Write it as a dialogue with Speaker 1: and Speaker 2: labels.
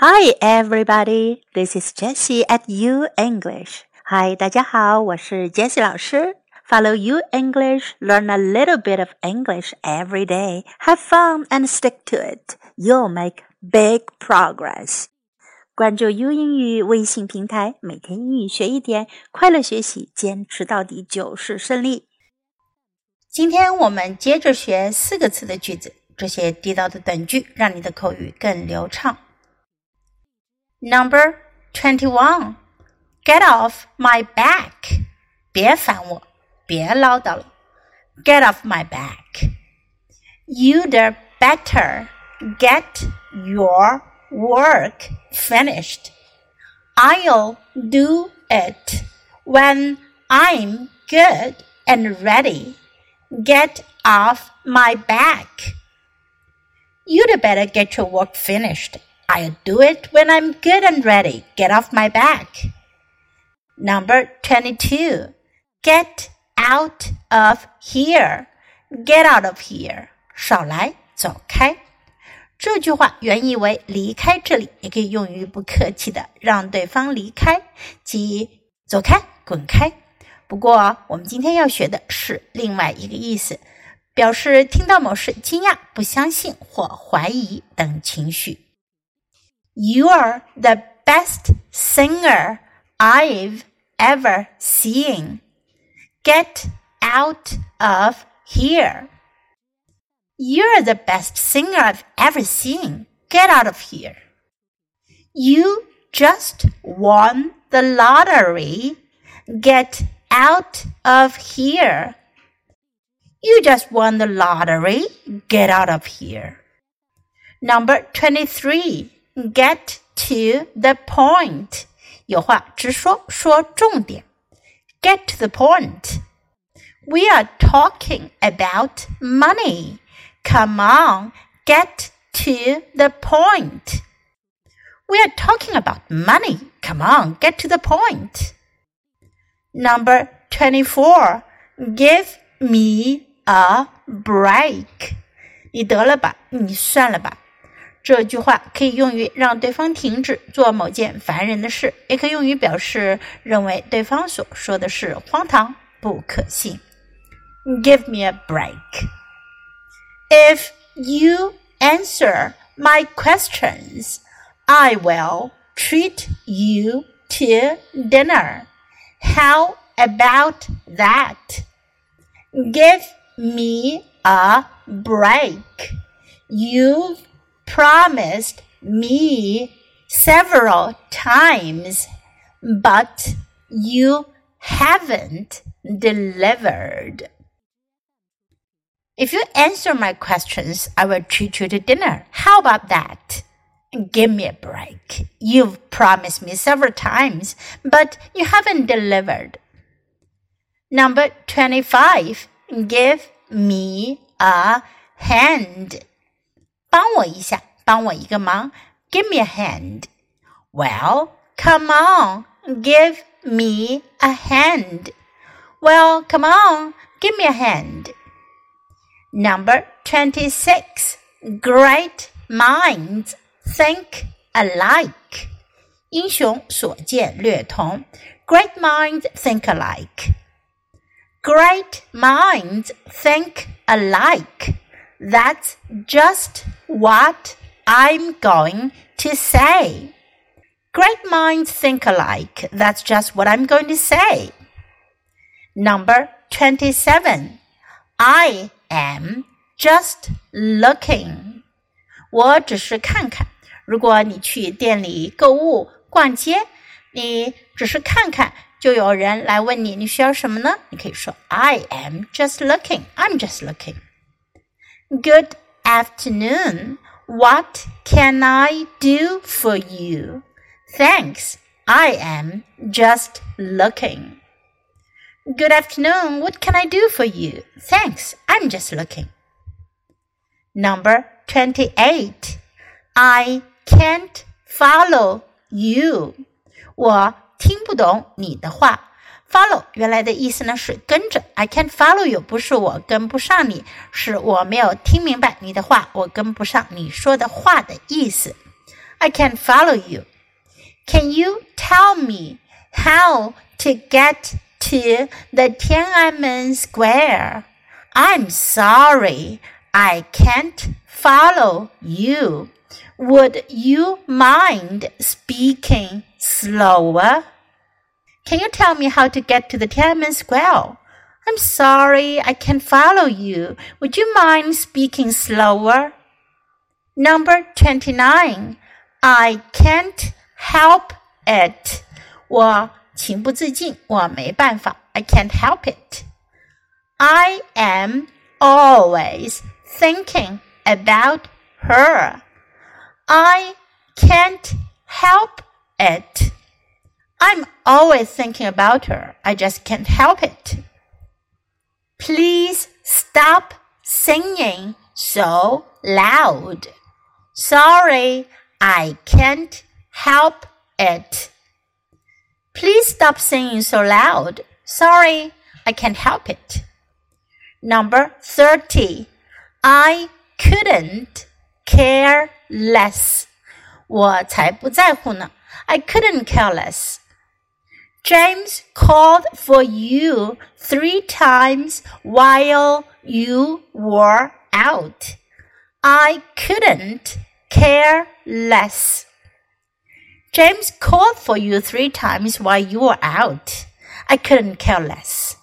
Speaker 1: Hi, everybody. This is Jessie at U English. Hi, 大家好，我是 Jessie 老师。Follow U English, learn a little bit of English every day. Have fun and stick to it. You'll make big progress. 关注 U 英语微信平台，每天英语学一点，快乐学习，坚持到底就是胜利。
Speaker 2: 今天我们接着学四个词的句子，这些地道的短句让你的口语更流畅。 Number twenty-one. Get off my back. 别烦我，别唠叨了。Get off my back. You'd better get your work finished. I'll do it when I'm good and ready. Get off my back. You'd better get your work finished. I'll do it when I'm good and ready. Get off my back. Number 22. Get out of here. Get out of here. 少来，走开。这句话原意为离开这里，也可以用于不客气的让对方离开，即走开、滚开。不过，我们今天要学的是另外一个意思，表示听到某事惊讶、不相信或怀疑等情绪。You're the best singer I've ever seen. Get out of here. You're the best singer I've ever seen. Get out of here. You just won the lottery. Get out of here. You just won the lottery. Get out of here. Number 23 get to the point. 有话直说，说重点。Get to the point. We are talking about money. Come on, get to the point. We are talking about money. Come on, get to the point. Number 24. Give me a break. 你得了吧，你算了吧。 这句话可以用于让对方停止做某件烦人的事，也可以用于表示认为对方所说的是荒唐、不可信。Give me a break. If you answer my questions, I will treat you to dinner. How about that? Give me a break. You've promised me several times, but you haven't delivered. If you answer my questions, I will treat you to dinner. How about that? Give me a break. You've promised me several times, but you haven't delivered. Number 25. Give me a hand. 帮我一下，帮我一个忙，Give me a hand. Well, come on, give me a hand. Well, come on, give me a hand. Number 26. Great minds think alike. 英雄所见略同。Great minds think alike. Great minds think alike. That's just what I'm going to say. Great minds think alike. That's just what I'm going to say. Number 27. I am just looking. 我只是看看。如果你去店里购物、逛街，你只是看看，就有人来问你你需要什么呢？你可以说 I am just looking. I'm just looking. Good afternoon. What can I do for you? Thanks. I am just looking. Good afternoon. What can I do for you? Thanks. I'm just looking. Number 28. I can't follow you. 我听不懂你的话。 Follow 原来的意思呢是跟着，I can't follow you 不是我跟不上你，是我没有听明白你的话，我跟不上你说的话的意思。 I can't follow you. Can you tell me how to get to the Tiananmen Square? I'm sorry, I can't follow you. Would you mind speaking slower? Can you tell me how to get to the Tiananmen Square? I'm sorry, I can't follow you. Would you mind speaking slower? Number 29. I can't help it. 我情不自禁，我没办法。I can't help it. I am always thinking about her. I can't help it. I'm always thinking about her. I just can't help it. Please stop singing so loud. Sorry, I can't help it. Please stop singing so loud. Sorry, I can't help it. Number 30. I couldn't care less. 我才不在乎呢. I couldn't care less. James called for you three times while you were out. I couldn't care less. James called for you three times while you were out. I couldn't care less.